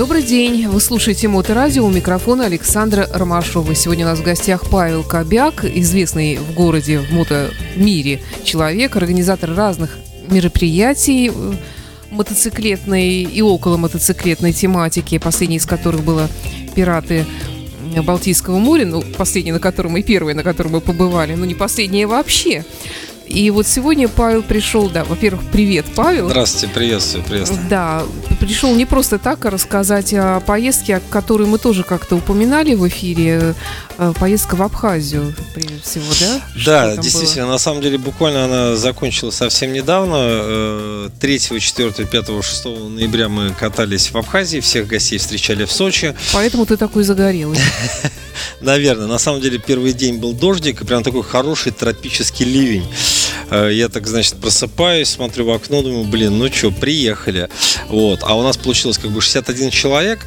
Добрый день. Вы слушаете Моторадио. У микрофона Александра Ромашова. Сегодня у нас в гостях Павел Кобяк, известный в городе, в мотомире человек, организатор разных мероприятий э, мотоциклетной и около мотоциклетной тематики, последний из которых было «Пираты Балтийского моря», ну, последний, на котором и первый, на котором мы побывали, но не последнее вообще. И вот сегодня Павел пришел, да, во-первых, привет, Павел. Здравствуйте, приветствую, приветствую. Да, пришел не просто так, а рассказать о поездке, о которой мы тоже как-то упоминали в эфире. Э, поездка в Абхазию, прежде всего, да? Да, действительно, было? на самом деле буквально она закончилась совсем недавно. 3, 4, 5, 6 ноября мы катались в Абхазии, всех гостей встречали в Сочи. Поэтому ты такой загорелый. Наверное. На самом деле первый день был дождик и прям такой хороший тропический ливень. Э, я так, значит, просыпаюсь, смотрю в окно, думаю, блин, ну что, приехали. Вот. А у нас получилось как бы 61 человек,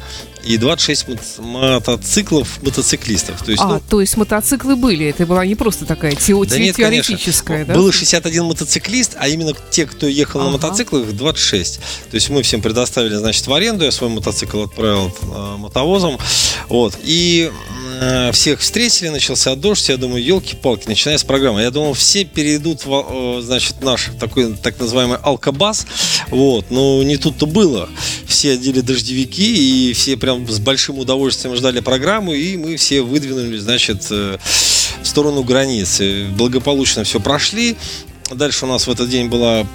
и 26 мотоциклов мотоциклистов. То есть, а, ну, то есть мотоциклы были, это была не просто такая тео- да нет, теоретическая, конечно. да? Было 61 мотоциклист, а именно те, кто ехал ага. на мотоциклах, 26. То есть мы всем предоставили, значит, в аренду, я свой мотоцикл отправил э, мотовозом. Вот. И всех встретили, начался дождь, я думаю, елки-палки, начиная с программы. Я думал, все перейдут в, э, значит, наш такой так называемый алкобас, вот, но не тут-то было. Все одели дождевики, и все прям с большим удовольствием ждали программу, и мы все выдвинули, значит, э, в сторону границы. Благополучно все прошли. Дальше у нас в этот день была,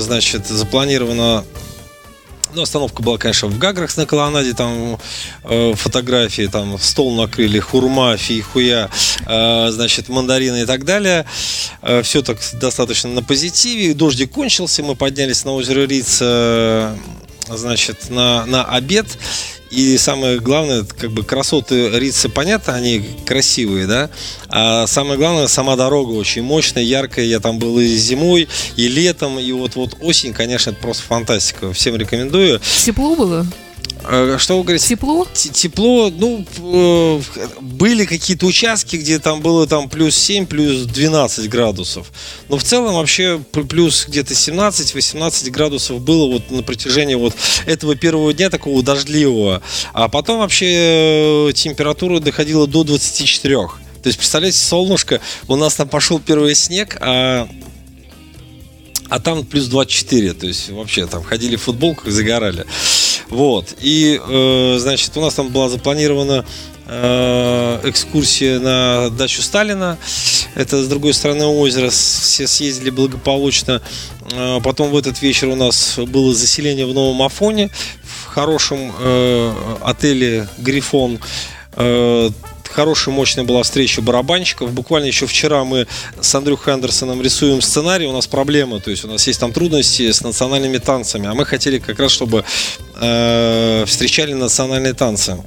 значит, запланирована ну, остановка была, конечно, в Гаграх на колоннаде, там э, фотографии, там стол накрыли, хурма, фейхуя, э, значит, мандарины и так далее. Э, все так достаточно на позитиве. Дождик кончился, мы поднялись на озеро Риц, э, значит, на, на обед. И самое главное, как бы красоты Рицы, понятно, они красивые, да. А самое главное, сама дорога очень мощная, яркая. Я там был и зимой, и летом, и вот вот осень, конечно, это просто фантастика. Всем рекомендую. Тепло было? Э, что вы говорите? Тепло? Тепло, ну, э, были какие-то участки, где там было там плюс 7, плюс 12 градусов. Но в целом вообще плюс где-то 17-18 градусов было вот на протяжении вот этого первого дня такого дождливого. А потом вообще э, температура доходила до 24. То есть, представляете, солнышко, у нас там пошел первый снег, а а там плюс 24, то есть вообще там ходили в футболках, загорали. Вот. И, э, значит, у нас там была запланирована э, экскурсия на дачу Сталина. Это с другой стороны озера. Все съездили благополучно. Э, потом в этот вечер у нас было заселение в Новом Афоне в хорошем э, отеле Грифон. Э, хорошая, мощная была встреча барабанщиков. Буквально еще вчера мы с Андрюхой Андерсоном рисуем сценарий. У нас проблема, то есть у нас есть там трудности с национальными танцами. А мы хотели как раз, чтобы э, встречали национальные танцы.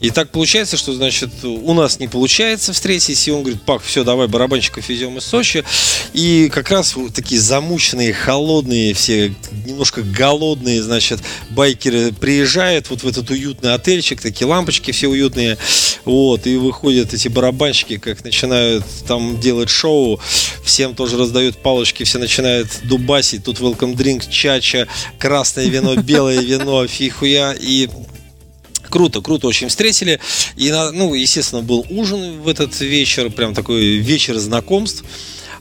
И так получается, что, значит, у нас не получается встретить, и он говорит, Пак, все, давай барабанщиков везем из Сочи. И как раз вот такие замученные, холодные, все немножко голодные, значит, байкеры приезжают вот в этот уютный отельчик, такие лампочки все уютные, вот, и выходят эти барабанщики, как начинают там делать шоу, всем тоже раздают палочки, все начинают дубасить, тут welcome drink, чача, красное вино, белое вино, фихуя, и Круто, круто очень встретили. И, ну, естественно, был ужин в этот вечер, прям такой вечер знакомств.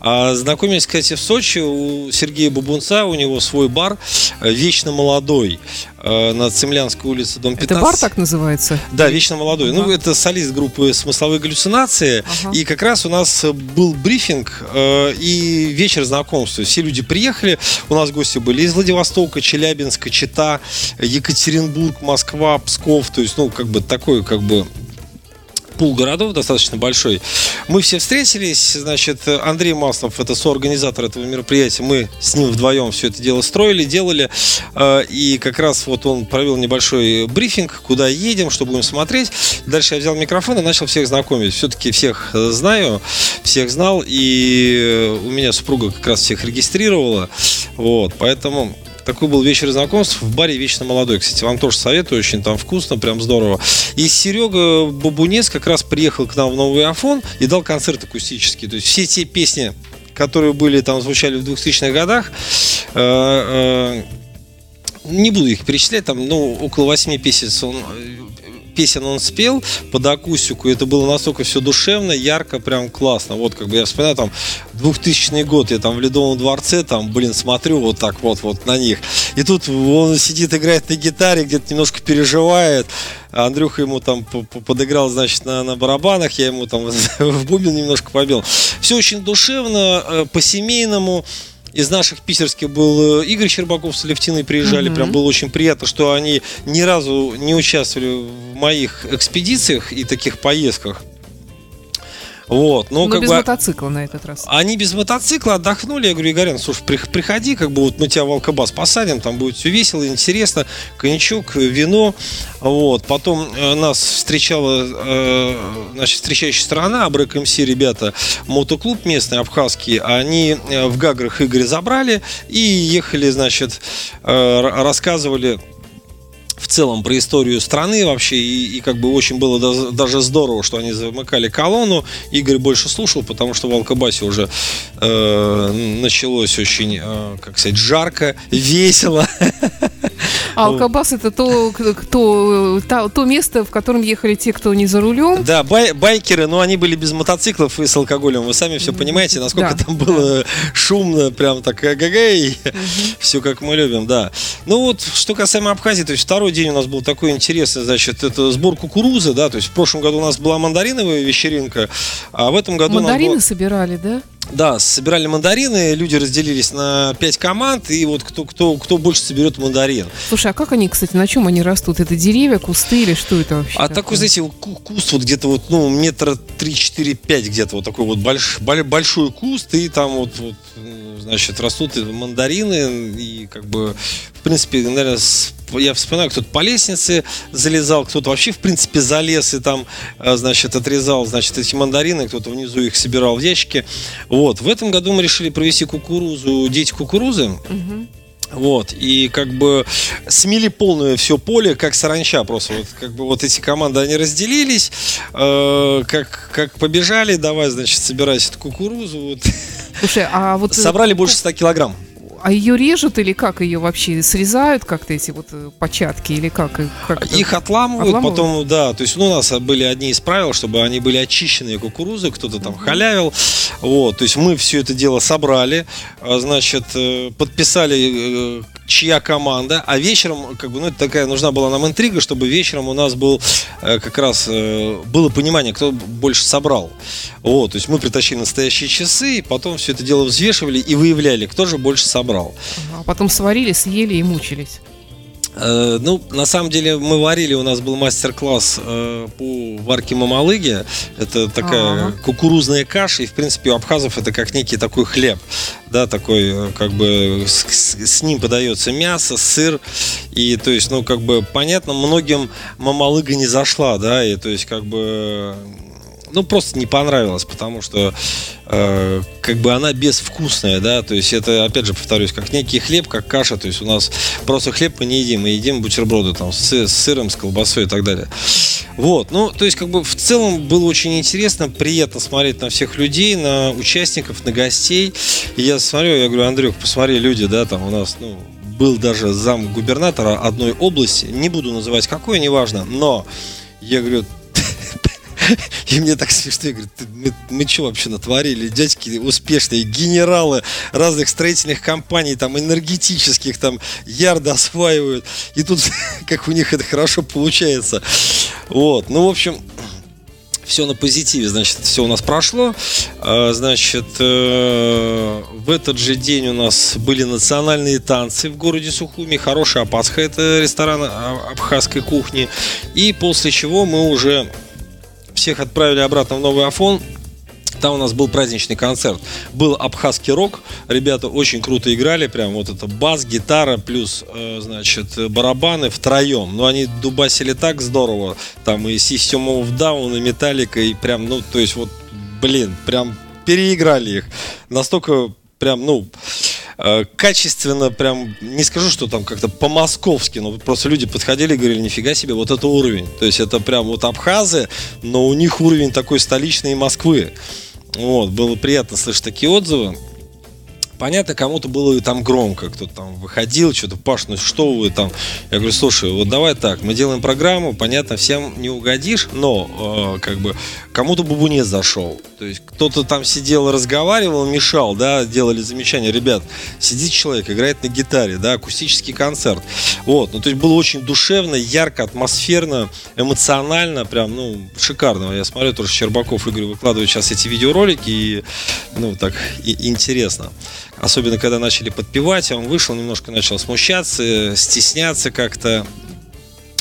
А знакомились, кстати, в Сочи у Сергея Бабунца, у него свой бар «Вечно молодой» э, на Цемлянской улице, дом 15. Это бар так называется? Да, «Вечно молодой». Ага. Ну, это солист группы «Смысловые галлюцинации». Ага. И как раз у нас был брифинг э, и вечер знакомства. Все люди приехали, у нас гости были из Владивостока, Челябинска, Чита, Екатеринбург, Москва, Псков. То есть, ну, как бы такой, как бы пул городов достаточно большой. Мы все встретились, значит, Андрей Маслов, это соорганизатор этого мероприятия, мы с ним вдвоем все это дело строили, делали, э, и как раз вот он провел небольшой брифинг, куда едем, что будем смотреть. Дальше я взял микрофон и начал всех знакомить. Все-таки всех знаю, всех знал, и у меня супруга как раз всех регистрировала, вот, поэтому такой был вечер знакомств в баре «Вечно молодой». Кстати, вам тоже советую, очень там вкусно, прям здорово. И Серега Бабунец как раз приехал к нам в Новый Афон и дал концерт акустический. То есть все те песни, которые были там, звучали в 2000-х годах, э, э, не буду их перечислять, там, ну, около восьми песен он, песен он спел под акустику, и это было настолько все душевно, ярко, прям классно. Вот как бы я вспоминаю, там, 2000 год, я там в Ледовом дворце, там, блин, смотрю вот так вот, вот на них. И тут он сидит, играет на гитаре, где-то немножко переживает. Андрюха ему там подыграл, значит, на, на барабанах, я ему там в бубен немножко побил. Все очень душевно, э, по-семейному из наших питерских был э, Игорь Щербаков с Левтиной приезжали, mm-hmm. прям было очень приятно, что они ни разу не участвовали в моих экспедициях и таких поездках. Вот, но, но как без бы, мотоцикла на этот раз. Они без мотоцикла отдохнули. Я говорю, Игорян, слушай, приходи, как бы вот мы тебя в Алкобас посадим, там будет все весело, интересно, коньячок, вино. Вот, потом э, нас встречала, э, значит, встречающая сторона, Абрек МС, ребята, мотоклуб местный, абхазский, они э, в Гаграх Игоря забрали и ехали, значит, рассказывали в целом про историю страны вообще, и, и как бы очень было даже, здорово, что они замыкали колонну. Игорь больше слушал, потому что в Алкабасе уже э, началось очень, э, как сказать, жарко, весело. А Алкабас это то, кто, то, то место, в котором ехали те, кто не за рулем. Да, бай, байкеры, но они были без мотоциклов и с алкоголем. Вы сами все понимаете, насколько да, там было да. шумно, прям так ага-гай, угу. все как мы любим, да. Ну вот, что касаемо Абхазии, то есть второй день у нас был такой интересный, значит, это сбор кукурузы, да, то есть в прошлом году у нас была мандариновая вечеринка, а в этом году Мандарины было... собирали, да? Да, собирали мандарины, люди разделились на пять команд, и вот кто, кто, кто больше соберет мандарин. Слушай, а как они, кстати, на чем они растут? Это деревья, кусты или что это вообще? А такое? такой, знаете, куст вот где-то вот, ну, метра 3-4-5 где-то вот такой вот больш, большой куст, и там вот, вот значит, растут мандарины, и как бы, в принципе, наверное, я вспоминаю, кто-то по лестнице залезал, кто-то вообще, в принципе, залез и там, э, значит, отрезал, значит, эти мандарины, кто-то внизу их собирал в ящике. Вот. В этом году мы решили провести кукурузу, дети кукурузы. Угу. Вот, и как бы смели полное все поле, как саранча просто. Вот, как бы вот эти команды, они разделились, э, как, как побежали, давай, значит, собирать эту кукурузу. Вот. Слушай, а вот... Э, Собрали больше 100 килограмм. А ее режут или как ее вообще срезают как-то эти вот э, початки или как? как Их отламывают, отламывают, потом, да, то есть ну, у нас были одни из правил, чтобы они были очищенные кукурузы, кто-то там халявил, вот, то есть мы все это дело собрали, а, значит, э, подписали чья команда, а вечером, как бы, ну, это такая нужна была нам интрига, чтобы вечером у нас был э, как раз э, было понимание, кто больше собрал. Вот, то есть мы притащили настоящие часы, и потом все это дело взвешивали и выявляли, кто же больше собрал. А потом сварили, съели и мучились. Э, ну, на самом деле мы варили, у нас был мастер-класс э, по варке мамалыги. Это такая ага. кукурузная каша, и в принципе у абхазов это как некий такой хлеб, да, такой э, как бы с, с ним подается мясо, сыр, и то есть, ну как бы понятно, многим мамалыга не зашла, да, и то есть как бы ну, просто не понравилось, потому что э, как бы она безвкусная, да, то есть это, опять же, повторюсь, как некий хлеб, как каша, то есть у нас просто хлеб мы не едим, мы едим бутерброды там с, с сыром, с колбасой и так далее. Вот, ну, то есть как бы в целом было очень интересно, приятно смотреть на всех людей, на участников, на гостей. И я смотрю, я говорю, Андрюх, посмотри, люди, да, там у нас, ну, был даже зам губернатора одной области, не буду называть какой, неважно, но я говорю, и мне так смешно, я говорю, мы, мы что вообще натворили? Дядьки успешные, генералы разных строительных компаний, там, энергетических, там, ярды осваивают. И тут, как у них это хорошо получается. Вот, ну, в общем, все на позитиве, значит, все у нас прошло. А, значит, э, в этот же день у нас были национальные танцы в городе Сухуми. Хорошая Пасха, это ресторан а, абхазской кухни. И после чего мы уже всех отправили обратно в Новый Афон. Там у нас был праздничный концерт. Был абхазский рок. Ребята очень круто играли. Прям вот это бас, гитара плюс, э, значит, барабаны втроем. Но они дубасили так здорово. Там и System of Down, и Metallica, и прям, ну, то есть вот, блин, прям переиграли их. Настолько прям, ну, качественно, прям, не скажу, что там как-то по-московски, но просто люди подходили и говорили, нифига себе, вот это уровень. То есть это прям вот абхазы, но у них уровень такой столичной Москвы. Вот, было приятно слышать такие отзывы. Понятно, кому-то было там громко, кто-то там выходил, что-то, Паш, ну что вы там? Я говорю, слушай, вот давай так, мы делаем программу, понятно, всем не угодишь, но э, как бы кому-то бубунец зашел. То есть кто-то там сидел, разговаривал, мешал, да, делали замечания. Ребят, сидит человек, играет на гитаре, да, акустический концерт. Вот, ну то есть было очень душевно, ярко, атмосферно, эмоционально, прям, ну, шикарно. Я смотрю, тоже Щербаков, Игорь выкладывает сейчас эти видеоролики, и, ну, так и, интересно. Особенно, когда начали подпевать, а он вышел, немножко начал смущаться, стесняться как-то.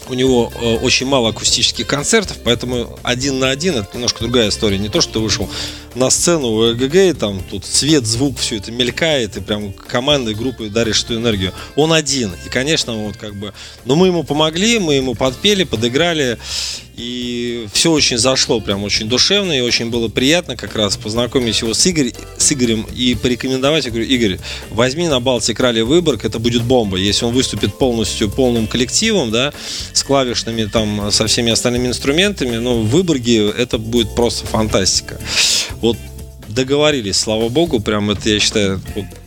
У него э, очень мало акустических концертов, поэтому один на один это немножко другая история. Не то, что вышел на сцену у ЭГГ, и там тут свет, звук, все это мелькает, и прям командой, группой даришь эту энергию. Он один. И, конечно, вот как бы... Но мы ему помогли, мы ему подпели, подыграли. И все очень зашло, прям очень душевно, и очень было приятно как раз познакомить его с, Игорь, с Игорем и порекомендовать. Я говорю, Игорь, возьми на Балтик Ралли Выборг, это будет бомба. Если он выступит полностью полным коллективом, да, с клавишными, там, со всеми остальными инструментами, ну, в Выборге это будет просто фантастика. Вот договорились, слава богу, прям это, я считаю,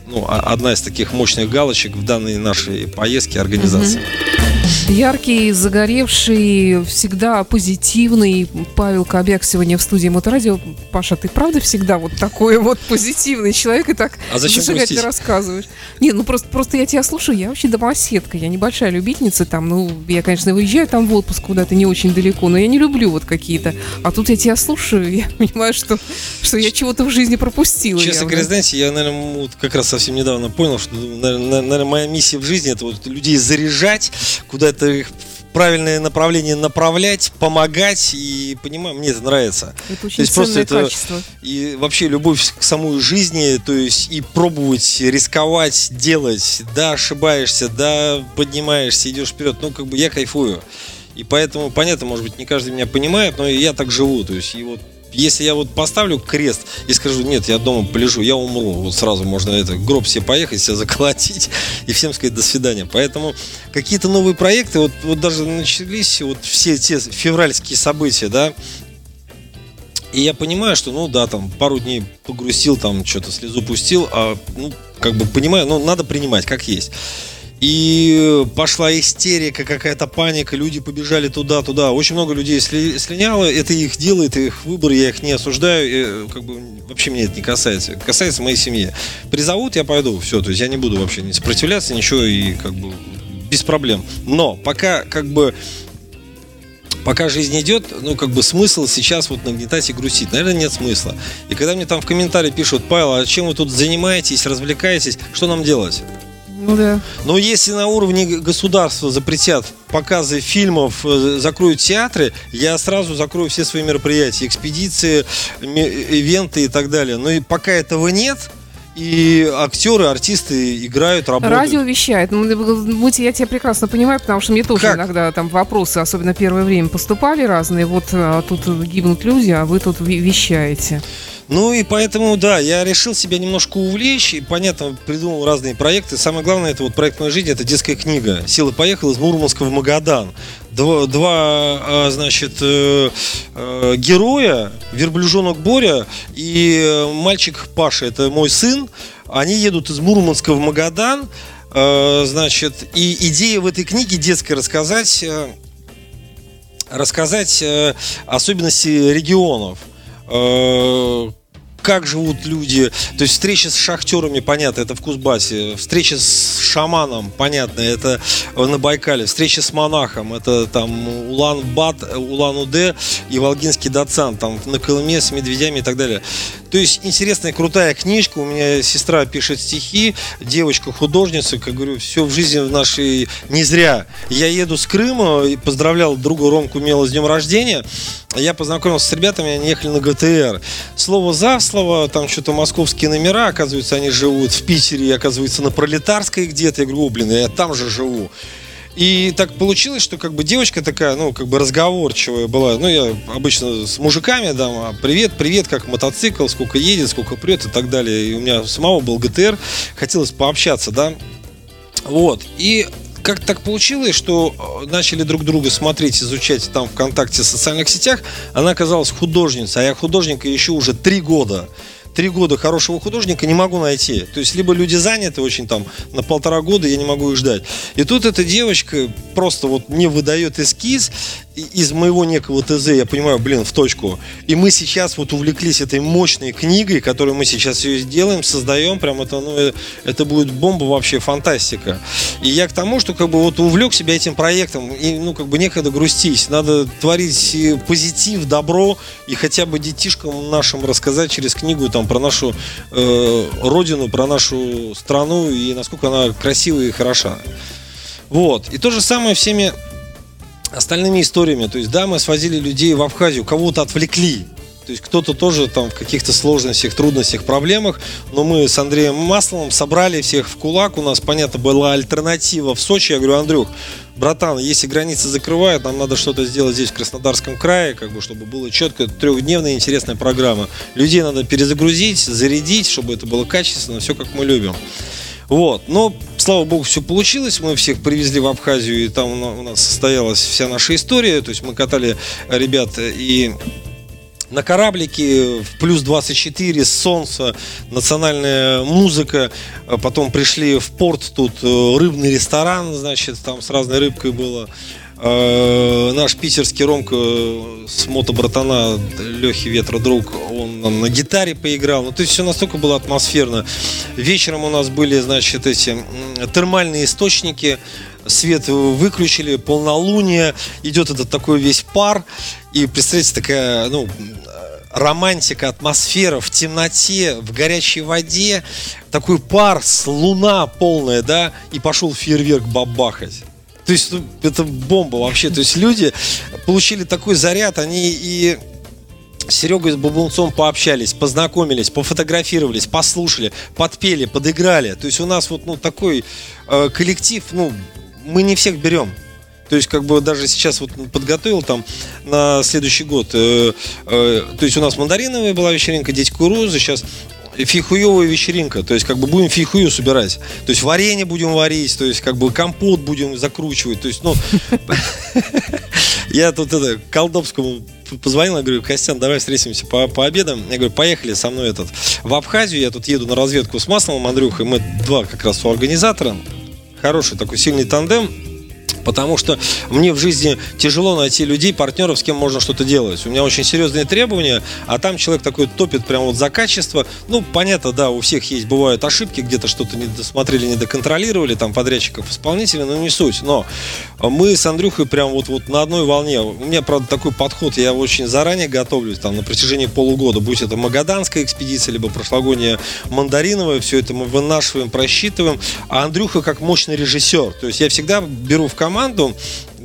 ну, одна из таких мощных галочек в данной нашей поездке организации. Mm-hmm. Яркий, загоревший, всегда позитивный Павел Кобяк сегодня в студии Моторадио. Паша, ты правда всегда вот такой вот позитивный человек и так а зачем зажигательно рассказываешь? Не, ну просто, просто я тебя слушаю, я вообще домоседка, я небольшая любительница там, ну, я, конечно, выезжаю там в отпуск куда-то не очень далеко, но я не люблю вот какие-то. А тут я тебя слушаю, я понимаю, что, что я чего-то в жизни пропустила. Честно говоря, знаете, я, наверное, вот как раз совсем недавно понял, что, наверное, моя миссия в жизни это вот людей заряжать, куда-то их в правильное направление направлять, помогать, и понимаю, мне это нравится. Это очень то есть просто это качество. и вообще любовь к самой жизни, то есть и пробовать, рисковать, делать, да, ошибаешься, да, поднимаешься, идешь вперед, ну как бы я кайфую. И поэтому, понятно, может быть, не каждый меня понимает, но я так живу. То есть, и вот если я вот поставлю крест и скажу, нет, я дома полежу, я умру, вот сразу можно это, гроб себе поехать, себя заколотить и всем сказать до свидания. Поэтому какие-то новые проекты, вот, вот даже начались вот все те февральские события, да, и я понимаю, что, ну да, там пару дней погрузил, там что-то слезу пустил, а, ну, как бы понимаю, ну, надо принимать, как есть. И пошла истерика, какая-то паника, люди побежали туда-туда. Очень много людей слиняло, это их дело, это их выбор, я их не осуждаю, как бы вообще меня это не касается. Касается моей семьи. Призовут, я пойду, все, то есть я не буду вообще не сопротивляться, ничего, и как бы без проблем. Но пока как бы пока жизнь идет, ну, как бы смысл сейчас вот нагнетать и грустить. Наверное, нет смысла. И когда мне там в комментарии пишут, Павел, а чем вы тут занимаетесь, развлекаетесь, что нам делать? Ну да. Но если на уровне государства запретят показы фильмов, э, закроют театры, я сразу закрою все свои мероприятия, экспедиции, ивенты и так далее. Но и пока этого нет, и актеры, артисты играют, работают. Радио вещает. Ну, я тебя прекрасно понимаю, потому что мне тоже как? иногда там вопросы, особенно первое время, поступали разные. Вот а, тут гибнут люди, а вы тут вещаете. Ну и поэтому, да, я решил себя немножко увлечь, и, понятно, придумал разные проекты. Самое главное, это вот проект моей жизни, это детская книга. Сила поехала из Мурманска в Магадан. Два, два значит, э, э, героя, верблюжонок Боря и э, мальчик Паша, это мой сын, они едут из Мурманска в Магадан, значит, и идея в этой книге детской рассказать рассказать особенности регионов как живут люди. То есть встреча с шахтерами, понятно, это в Кузбассе. Встреча с шаманом, понятно, это на Байкале. Встреча с монахом, это там Улан-Бат, Улан-Удэ и Волгинский Дацан, там на Колыме с медведями и так далее. То есть интересная, крутая книжка. У меня сестра пишет стихи, девочка художница, как говорю, все в жизни в нашей не зря. Я еду с Крыма и поздравлял друга Ромку Мела с днем рождения. Я познакомился с ребятами, они ехали на ГТР. Слово за слово, там что-то московские номера, оказывается, они живут в Питере, оказывается, на Пролетарской где-то. Я говорю, о, блин, я там же живу. И так получилось, что как бы девочка такая, ну, как бы разговорчивая была. Ну, я обычно с мужиками, да, а привет, привет, как мотоцикл, сколько едет, сколько прет и так далее. И у меня самого был ГТР, хотелось пообщаться, да. Вот. И как так получилось, что э, начали друг друга смотреть, изучать там ВКонтакте, в социальных сетях. Она оказалась художницей, а я художник еще уже три года. три года хорошего художника не могу найти. То есть либо люди заняты очень там на полтора года, я не могу их ждать. И тут эта девочка просто вот мне выдает эскиз, из моего некого ТЗ, я понимаю, блин, в точку. И мы сейчас вот увлеклись этой мощной книгой, которую мы сейчас ее сделаем, создаем, прям это, ну, э, это будет бомба вообще, фантастика. И я к тому, что как бы вот увлек себя этим проектом, и, ну, как бы некогда грустить. Надо творить позитив, добро, и хотя бы детишкам нашим рассказать через книгу там про нашу э, родину, про нашу страну, и насколько она красивая и хороша. Вот. И то же самое всеми остальными историями. То есть, да, мы свозили людей в Абхазию, кого-то отвлекли. То есть кто-то тоже там в каких-то сложностях, трудностях, проблемах. Но мы с Андреем Масловым собрали всех в кулак. У нас, понятно, была альтернатива в Сочи. Я говорю, Андрюх, братан, если границы закрывают, нам надо что-то сделать здесь, в Краснодарском крае, как бы, чтобы было четко трехдневная интересная программа. Людей надо перезагрузить, зарядить, чтобы это было качественно, все как мы любим. Вот. Но, слава богу, все получилось. Мы всех привезли в Абхазию, и там у нас состоялась вся наша история. То есть мы катали ребят и на кораблике в плюс 24 солнце, национальная музыка. Потом пришли в порт, тут э, рыбный ресторан, значит, там с разной рыбкой было. Э, наш питерский Ромка с мотобратана Лехи Ветра друг, он нам на гитаре поиграл. Ну, то есть все настолько было атмосферно. Вечером у нас были, значит, эти термальные источники, свет выключили, полнолуние, идет этот такой весь пар, и представляете, такая, ну, романтика, атмосфера в темноте, в горячей воде, такой пар, с луна полная, да, и пошел фейерверк бабахать. То есть ну, это бомба вообще. То есть люди получили такой заряд, они и с Серегой с Бабунцом пообщались, познакомились, пофотографировались, послушали, подпели, подыграли. То есть у нас вот ну, такой э, коллектив, ну, мы не всех берем. То есть, как бы даже сейчас вот подготовил там на следующий год. Э, э, то есть у нас мандариновая была вечеринка, дети кукурузы, сейчас фихуевая вечеринка, то есть как бы будем фихую собирать, то есть варенье будем варить, то есть как бы компот будем закручивать, то есть, ну, я тут это Колдобскому позвонил, я говорю, Костян, давай встретимся по, по обедам. Я говорю, поехали со мной этот в Абхазию, я тут еду на разведку с Масловым Андрюхой, мы два как раз у организатора, хороший такой сильный тандем, Потому что мне в жизни тяжело найти людей, партнеров, с кем можно что-то делать. У меня очень серьезные требования, а там человек такой топит прямо вот за качество. Ну, понятно, да, у всех есть, бывают ошибки, где-то что-то не досмотрели, не доконтролировали, там, подрядчиков, исполнителей, но не суть. Но мы с Андрюхой прям вот, вот на одной волне. У меня, правда, такой подход, я очень заранее готовлюсь, там, на протяжении полугода, будь это Магаданская экспедиция, либо прошлогодняя Мандариновая, все это мы вынашиваем, просчитываем. А Андрюха как мощный режиссер. То есть я всегда беру в команду команду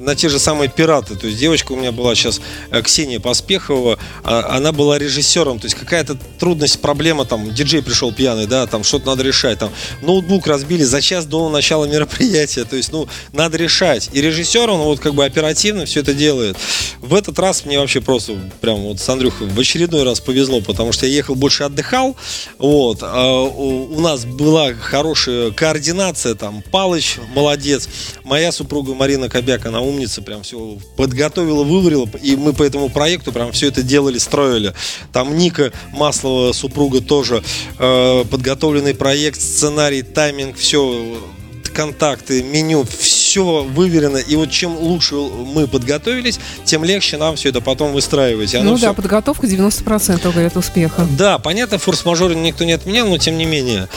на те же самые пираты. То есть девочка у меня была сейчас э, Ксения Поспехова, а, она была режиссером. То есть какая-то трудность, проблема, там, диджей пришел пьяный, да, там что-то надо решать. Там ноутбук разбили за час до начала мероприятия. То есть, ну, надо решать. И режиссер, он вот как бы оперативно все это делает. В этот раз мне вообще просто прям вот с Андрюхой в очередной раз повезло, потому что я ехал больше отдыхал. Вот. А у нас была хорошая координация, там, Палыч молодец. Моя супруга Марина Кобяк, она умная умница, прям все подготовила, выварила, и мы по этому проекту прям все это делали, строили. Там Ника Маслова, супруга тоже, э, подготовленный проект, сценарий, тайминг, все контакты, меню, все выверено. И вот чем лучше мы подготовились, тем легче нам все это потом выстраивать. ну все... да, подготовка 90% говорят успеха. Да, понятно, форс-мажоры никто не отменял, но тем не менее.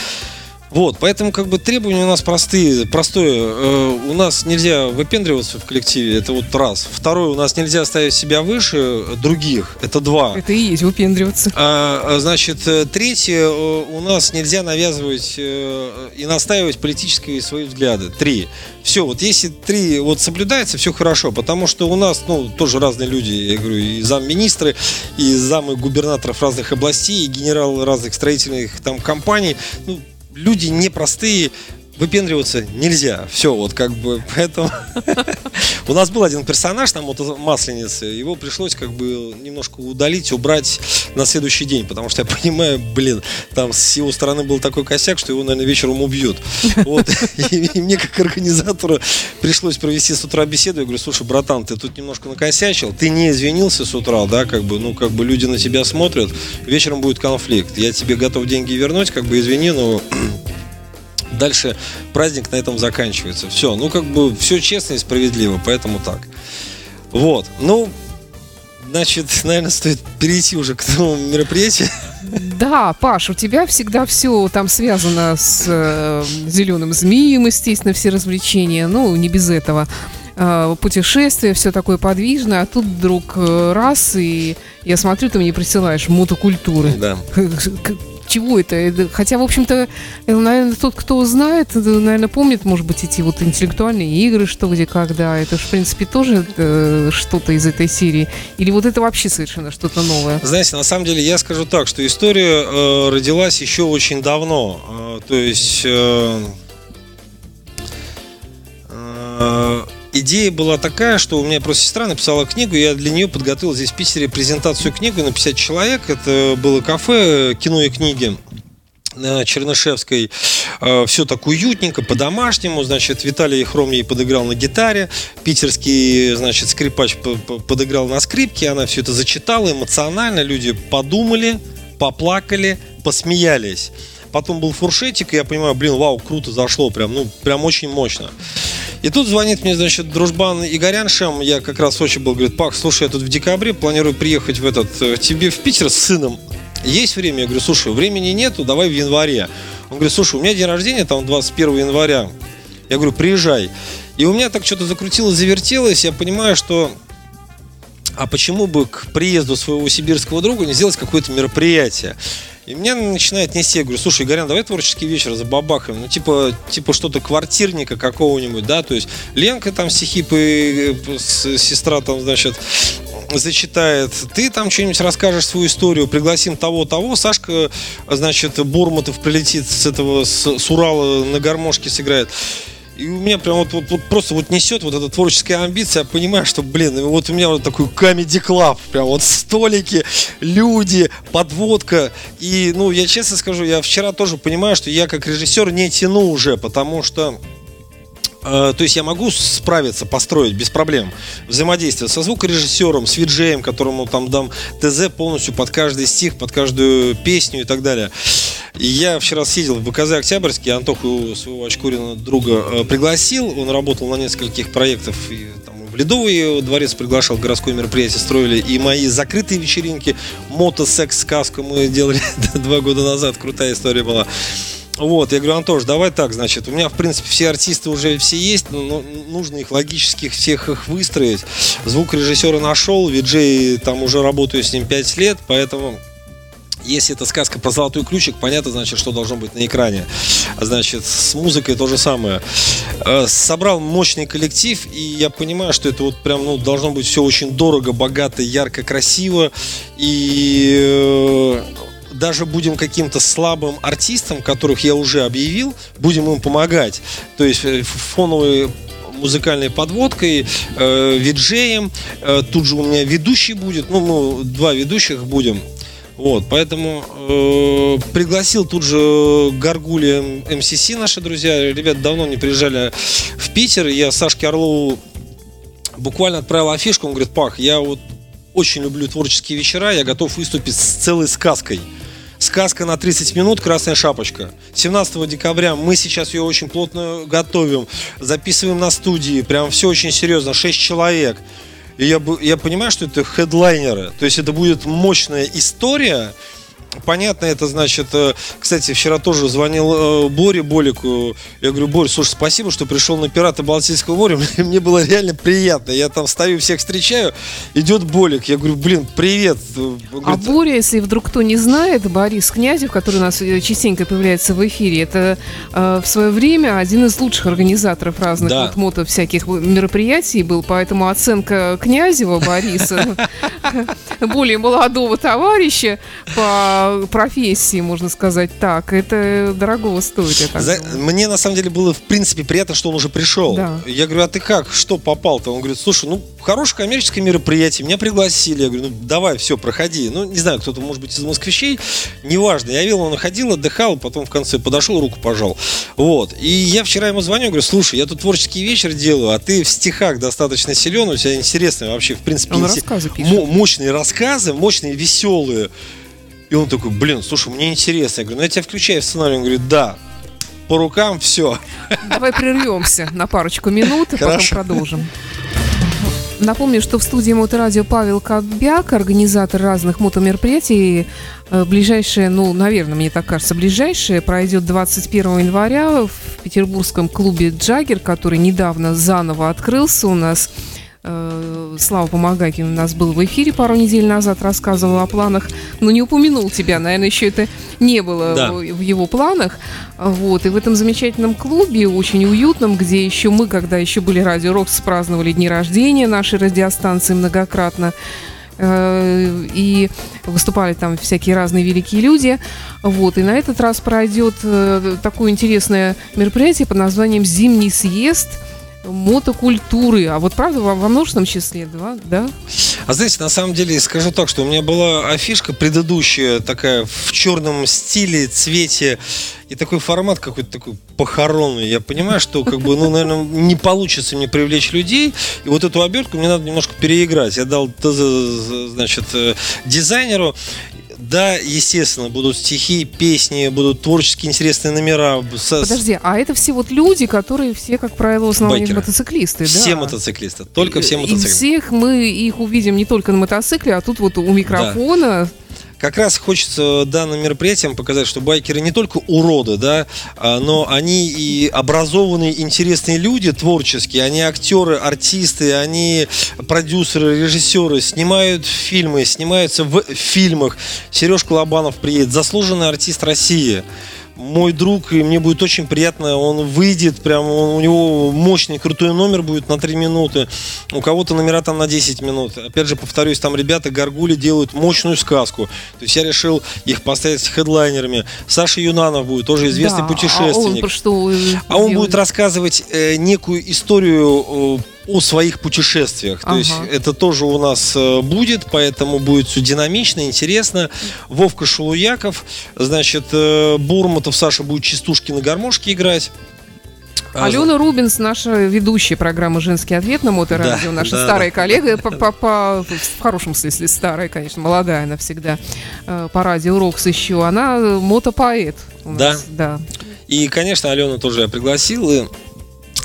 Вот, поэтому как бы требования у нас простые, простое. Э, у нас нельзя выпендриваться в коллективе, это вот раз. Второе, у нас нельзя ставить себя выше других, это два. Это и есть выпендриваться. А, а значит, э, третье, э, у нас нельзя навязывать и настаивать политические свои взгляды. Три. Все, вот если три вот соблюдается, все хорошо, потому что у нас, ну, тоже разные люди, я говорю, и замминистры, и замы губернаторов разных областей, и генералы разных строительных там компаний, ну, люди непростые, выпендриваться нельзя. Все, вот как бы, поэтому... У нас был один персонаж на масленице, его пришлось как бы немножко удалить, убрать на следующий день, потому что я понимаю, блин, там с его стороны был такой косяк, что его, наверное, вечером убьют. Вот. И, и мне как организатору пришлось провести с утра беседу. Я говорю, слушай, братан, ты тут немножко накосячил, ты не извинился с утра, да, как бы, ну, как бы люди на тебя смотрят, вечером будет конфликт. Я тебе готов деньги вернуть, как бы извини, но дальше праздник на этом заканчивается. Все, ну как бы все честно и справедливо, поэтому так. Вот, ну, значит, наверное, стоит перейти уже к тому мероприятию. Да, Паш, у тебя всегда все там связано с э, зеленым змеем, естественно, все развлечения, ну, не без этого э, путешествие, все такое подвижное, а тут вдруг э, раз, и я смотрю, ты мне присылаешь мотокультуры. Да. Чего это? Хотя, в общем-то, э, наверное, тот, кто знает, э, наверное, помнит, может быть, эти вот интеллектуальные игры, что где, когда. Это же, в принципе, тоже э, что-то из этой серии. Или вот это вообще совершенно что-то новое? Знаете, на самом деле, я скажу так, что история э, родилась еще очень давно. Э, то есть... Э, э, идея была такая, что у меня просто сестра написала книгу, я для нее подготовил здесь в Питере презентацию книги на 50 человек. Это было кафе «Кино и книги» на Чернышевской. Э, Все так уютненько, по-домашнему. Значит, Виталий Хром ей подыграл на гитаре. Питерский, значит, скрипач подыграл на скрипке. Она все это зачитала эмоционально. Люди подумали, поплакали, посмеялись. Потом был фуршетик, и я понимаю, блин, вау, круто зашло, прям, ну, прям очень мощно. И тут звонит мне, значит, дружбан Игорян Шем, я как раз Сочи был, говорит, Пах, слушай, я тут в декабре планирую приехать в этот, э, тебе в Питер с сыном. Есть время? Я говорю, слушай, времени нету, давай в январе. Он говорит, слушай, у меня день рождения там 21 января. Я говорю, приезжай. И у меня так что-то закрутилось, завертелось, я понимаю, что а почему бы к приезду своего сибирского друга не сделать какое-то мероприятие? И меня начинает нести, я говорю, слушай, Игорян, давай творческий вечер за бабахаем, ну типа, типа что-то квартирника какого-нибудь, да, то есть Ленка там стихи, сестра там, значит, зачитает, ты там что-нибудь расскажешь свою историю, пригласим того-того, Сашка, значит, Бурматов прилетит с этого, с, с Урала на гармошке сыграет. И у меня прям вот, вот, вот просто вот несет вот эта творческая амбиция. Я понимаю, что, блин, вот у меня вот такой comedy club. Прям вот столики, люди, подводка. И, ну, я честно скажу, я вчера тоже понимаю, что я как режиссер не тяну уже, потому что Э, то есть я могу справиться, построить без проблем взаимодействие со звукорежиссером, с виджеем, которому там дам ТЗ полностью под каждый стих, под каждую песню и так далее. Я вчера съездил в БКЗ Октябрьский, Антоху своего Очкурина друга э, пригласил, он работал на нескольких проектах, и, там, в Ледовый дворец приглашал, городское мероприятие строили, и мои закрытые вечеринки, мотосекс-сказку мы делали два года назад, крутая история была. Вот, я говорю, Антош, давай так, значит, у меня, в принципе, все артисты уже все есть, но нужно их логически всех их выстроить. Звукорежиссера нашел, виджей там уже работаю с ним 5 лет, поэтому если это сказка про золотой ключик, понятно, значит, что должно быть на экране. Значит, с музыкой то же самое. Э, собрал мощный коллектив, и я понимаю, что это вот прям, ну, должно быть все очень дорого, богато, ярко, красиво. И э, даже будем каким-то слабым артистам, которых я уже объявил, будем им помогать. То есть э, фоновые музыкальной подводкой, э, виджеем. Э, тут же у меня ведущий будет, ну, мы два ведущих будем. Вот, поэтому э, пригласил тут же Гаргули МСС, наши друзья. Ребят давно не приезжали в Питер. Я Сашке Орлову буквально отправил афишку. Он говорит, Пах, я вот очень люблю творческие вечера, я готов выступить с целой сказкой. Сказка на 30 минут «Красная шапочка». 17 декабря мы сейчас ее очень плотно готовим, записываем на студии, прям все очень серьезно, 6 человек. И я, я понимаю, что это хедлайнеры, то есть это будет мощная история, понятно, это значит, э, кстати, вчера тоже звонил э, Боре Болику, я говорю, Борь, слушай, спасибо, что пришел на пираты Балтийского моря, мне было реально приятно, я там стою, всех встречаю, идет Болик, я говорю, блин, привет. Говорит, а Боря, если вдруг кто не знает, Борис Князев, который у нас э, частенько появляется в эфире, это э, в свое время один из лучших организаторов разных да. вот мото всяких мероприятий был, поэтому оценка Князева Бориса, более молодого товарища по профессии, можно сказать так. Это дорогого стоит, я так За- думаю. Мне на самом деле было в принципе приятно, что он уже пришел. Да. Я говорю, а ты как? Что попал-то? Он говорит, слушай, ну хорошее коммерческое мероприятие, меня пригласили. Я говорю, ну давай, все, проходи. Ну, не знаю, кто-то, может быть, из москвичей, неважно. Я видел, он ходил, отдыхал, потом в конце подошел, руку пожал. Вот. И я вчера ему звоню, говорю, слушай, я тут творческий вечер делаю, а ты в стихах достаточно силен, у тебя интересные вообще, в принципе, Он рассказы пишет. мо- мощные рассказы, мощные, веселые. И он такой, блин, слушай, мне интересно. Я говорю, ну я тебя включаю в сценарий. Он говорит, да, по рукам все. Давай прервемся на парочку минут и потом Хорошо. продолжим. Напомню, что в студии Моторадио Павел Кобяк, организатор разных мотомероприятий. Э, Ближайшее, ну, наверное, мне так кажется, ближайшее пройдет 21 января в петербургском клубе «Джаггер», который недавно заново открылся у нас. Э, Слава Помогакин у нас был в эфире пару недель назад, рассказывал о планах, но не упомянул тебя, наверное, еще это не было Да. в его планах. Вот, и в этом замечательном клубе, очень уютном, где еще мы, когда еще были Радио Рокс, праздновали дни рождения нашей радиостанции многократно. Э, И выступали там всякие разные великие люди. Вот, и на этот раз пройдет э, такое интересное мероприятие под названием «Зимний съезд мотокультуры». А вот правда во, во множественном числе, да? да? А знаете, на самом деле, скажу так, что у меня была афишка предыдущая, такая в черном стиле, цвете, и такой формат какой-то такой похоронный. Я понимаю, что, как бы, ну, наверное, не получится мне привлечь людей, и вот эту обертку мне надо немножко переиграть. Я дал, значит, э, дизайнеру, да, естественно, будут стихи, песни, будут творческие интересные номера. Подожди, а это все вот люди, которые все, как правило, в основном Байкеры. мотоциклисты, да? Все мотоциклисты, только все И мотоциклисты. всех мы их увидим не только на мотоцикле, а тут вот у микрофона. Как раз хочется данным мероприятием показать, что байкеры не только уроды, да, а, но они и образованные, интересные люди творческие, они актеры, артисты, они продюсеры, режиссеры, снимают фильмы, снимаются в фильмах. Сережка Лобанов приедет, заслуженный артист России. Мой друг, и мне будет очень приятно, он выйдет, прям он- у него мощный, крутой номер будет на 3 минуты, у кого-то номера там на 10 минут. Опять же, повторюсь, там ребята Гаргули делают мощную сказку. То есть я решил их поставить хедлайнерами. Саша Юнанов будет, тоже известный Да, А он путешественник. про что А он будет рассказывать э, некую историю э, о своих путешествиях. То Ага. есть это тоже у нас э, будет, поэтому будет все динамично, интересно. Вовка Шулуяков, значит, э, Бурматов Саша будет частушки на гармошке играть. А, Алена Рубинс, наша ведущая программы «Женский ответ» на Моторадио, Да, наша да, старая да. коллега, по, по- по- в хорошем смысле старая, конечно, молодая она всегда, э, по радио Рокс еще, она мотопоэт Да? да. И, конечно, Алену тоже я пригласил, и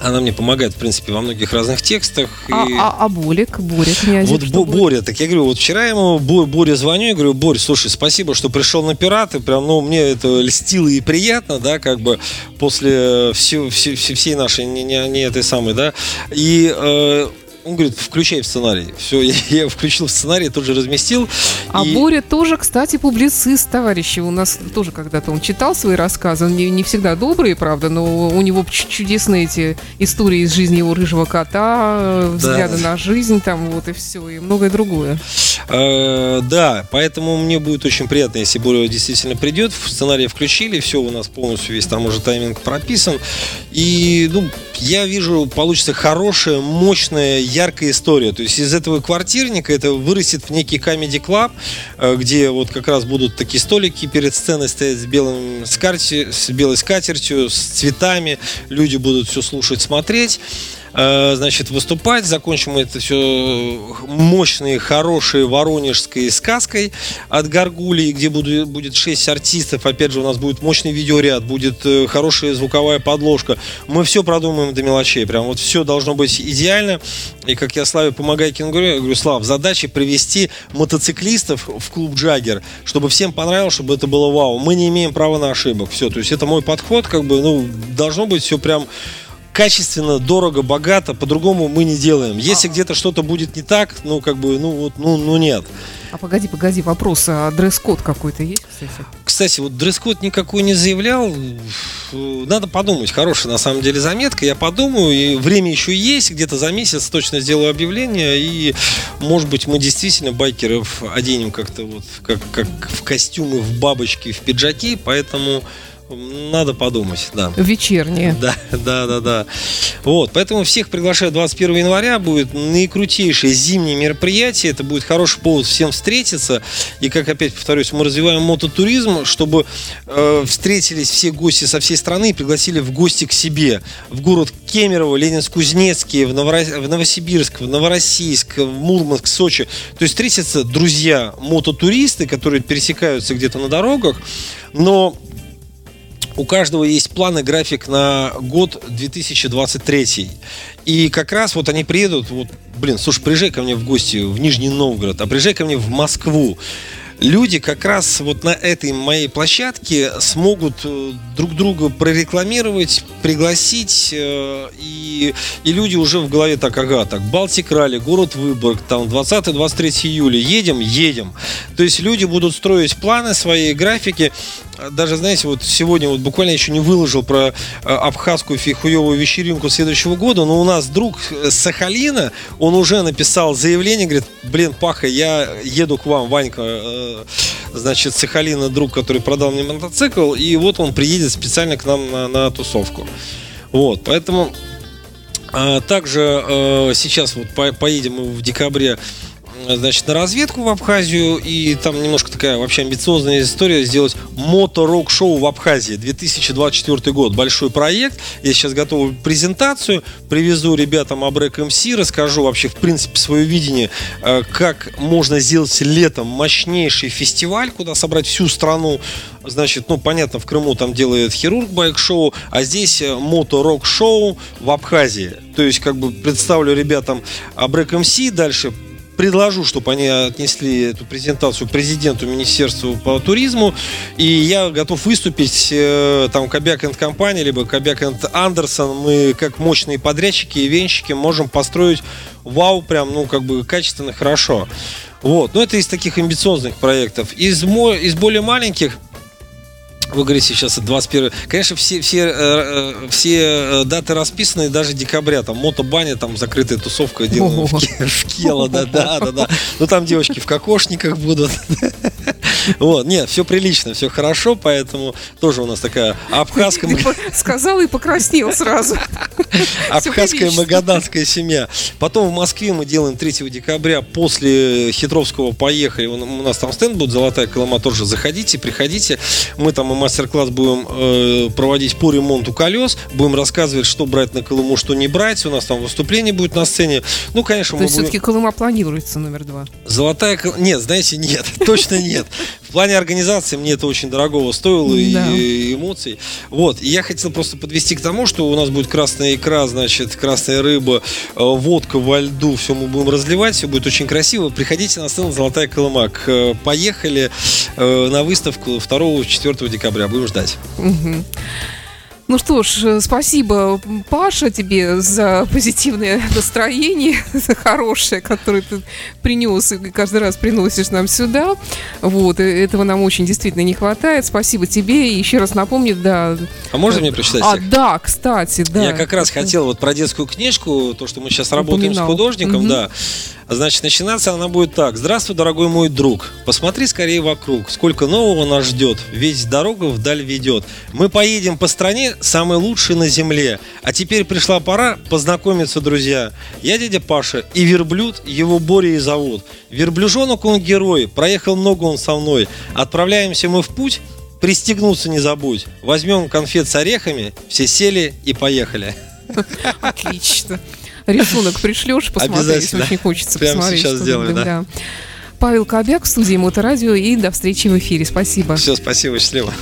она мне помогает, в принципе, во многих разных текстах. А, и... а, а Болик, Боря Князев, Вот что Бо-? Боря, так я говорю, вот вчера ему Бо- Боре звоню, я говорю, Борь, слушай, спасибо, что пришел на пираты, прям, ну, мне это льстило и приятно, да, как бы после всей, всей, всей нашей, не, не- не этой самой, да, и э, он говорит, включай в сценарий. Все, я, я включил в сценарий, тут же разместил. А и- Боря тоже, кстати, публицист, товарищи. У нас тоже когда-то он читал свои рассказы. Он не, не всегда добрые, правда, но у него чудесные эти истории из жизни его рыжего кота, э, взгляды на жизнь, там вот и все, и многое другое. Э, да, поэтому мне будет очень приятно, если Боря действительно придет. В сценарий включили, все у нас полностью весь там уже тайминг прописан. И ну, я вижу, получится хорошая, мощная, яркая история. То есть из этого квартирника это вырастет в некий комеди клаб, где вот как раз будут такие столики перед сценой стоять с белым скарти, с белой скатертью, с цветами. Люди будут все слушать, смотреть э, значит, выступать. Закончим мы это все мощной, хорошей воронежской сказкой от Гаргулии, где буду- будет 6 артистов. Опять же, у нас будет мощный видеоряд, будет э, хорошая звуковая подложка. Мы все продумаем до мелочей. Прям вот все должно быть идеально. И как я Славе Помогайкину говорю, я говорю, Слав, задача привести мотоциклистов в клуб Джаггер, чтобы всем понравилось, чтобы это было вау. Мы не имеем права на ошибок. Все, то есть это мой подход, как бы, ну, должно быть все прям качественно, дорого, богато, по-другому мы не делаем. Если а. где-то что-то будет не так, ну, как бы, ну, вот, ну, ну, нет. А погоди, погоди, вопрос, а дресс-код какой-то есть, кстати? Кстати, вот дресс-код никакой не заявлял. Надо подумать, хорошая на самом деле заметка. Я подумаю, и время еще есть, где-то за месяц точно сделаю объявление, и, может быть, мы действительно байкеров оденем как-то вот, как, как в костюмы, в бабочки, в пиджаки, поэтому надо подумать, да. Вечернее. Да, да, да, да. Вот, поэтому всех приглашаю 21 января, будет наикрутейшее зимнее мероприятие, это будет хороший повод всем встретиться. И, как опять повторюсь, мы развиваем мототуризм, чтобы э, встретились все гости со всей страны и пригласили в гости к себе. В город Кемерово, Ленинск-Кузнецкий, в, Новороссийск, в Новосибирск, в Новороссийск, в Мурманск, Сочи. То есть встретятся друзья мототуристы, которые пересекаются где-то на дорогах, но у каждого есть план и график на год 2023. И как раз вот они приедут, вот, блин, слушай, приезжай ко мне в гости в Нижний Новгород, а приезжай ко мне в Москву люди как раз вот на этой моей площадке смогут э, друг друга прорекламировать, пригласить, э, и, и люди уже в голове так, ага, так, Балтик Ралли, город Выборг, там 20-23 июля, едем, едем. То есть люди будут строить планы, свои графики, даже, знаете, вот сегодня вот буквально еще не выложил про э, абхазскую фихуевую вечеринку следующего года, но у нас друг с Сахалина, он уже написал заявление, говорит, блин, Паха, я еду к вам, Ванька, значит, Сахалина друг, который продал мне мотоцикл, и вот он приедет специально к нам на, на тусовку. Вот, поэтому а, также а, сейчас вот по, поедем мы в декабре значит, на разведку в Абхазию, и там немножко такая вообще амбициозная история сделать мото-рок-шоу в Абхазии 2024 год. Большой проект. Я сейчас готовлю презентацию, привезу ребятам Абрек МС, расскажу вообще, в принципе, свое видение, э, как можно сделать летом мощнейший фестиваль, куда собрать всю страну. Значит, ну, понятно, в Крыму там делает хирург байк-шоу, а здесь э, мото-рок-шоу в Абхазии. То есть, как бы представлю ребятам Абрек МС, дальше предложу, чтобы они отнесли эту презентацию президенту Министерству по туризму, и я готов выступить э, там Кобяк энд компания, либо Кобяк энд Андерсон. Мы, как мощные подрядчики и венщики, можем построить вау, прям, ну, как бы качественно, хорошо. Вот, но это из таких амбициозных проектов. Из, из более маленьких вы говорите сейчас 21 Конечно, все, все, э, э, все э, даты расписаны, даже декабря. Там мотобаня, там закрытая тусовка делаем в, в Кело, да, да, да, да. Ну там девочки в кокошниках будут. Вот, нет, все прилично, все хорошо, поэтому тоже у нас такая абхазская... Сказал и покраснел сразу. Абхазская магаданская семья. Потом в Москве мы делаем 3 декабря после Хитровского поехали. У нас там стенд будет «Золотая Колыма», тоже заходите, приходите. Мы там и мастер-класс будем э, проводить по ремонту колес, будем рассказывать, что брать на Колыму, что не брать. У нас там выступление будет на сцене. Ну, конечно, То есть будем... все-таки Колыма планируется номер два? Золотая Колыма... Нет, знаете, нет, точно нет. В плане организации мне это очень дорогого стоило да. и эмоций. Вот, и я хотел просто подвести к тому, что у нас будет красная икра, значит, красная рыба, э, водка во льду, все мы будем разливать, все будет очень красиво. Приходите на сцену «Золотая Колымак». Э, поехали э, на выставку 2-4 декабря. Будем ждать. Угу. Ну что ж, э, спасибо, Паша, тебе за позитивное настроение, за хорошее, которое ты принес и каждый раз приносишь нам сюда. Вот, э, этого нам очень действительно не хватает. Спасибо тебе. И еще раз напомню, да. А можно мне прочитать? А, да, кстати, да. Я как раз хотел вот про детскую книжку, то, что мы сейчас работаем Упоминал. с художником, угу. да. Значит, начинаться она будет так. Здравствуй, дорогой мой друг. Посмотри скорее вокруг. Сколько нового нас ждет. Ведь дорога вдаль ведет. Мы поедем по стране, самой лучшей на земле. А теперь пришла пора познакомиться, друзья. Я дядя Паша и верблюд, его Борей зовут. Верблюжонок он герой, проехал много он со мной. Отправляемся мы в путь, пристегнуться не забудь. Возьмем конфет с орехами, все сели и поехали. Отлично рисунок пришлешь, посмотреть, если очень хочется Прямо посмотреть. сейчас сделаем, да. да. Павел Кобяк в студии Моторадио и до встречи в эфире. Спасибо. Все, спасибо, счастливо.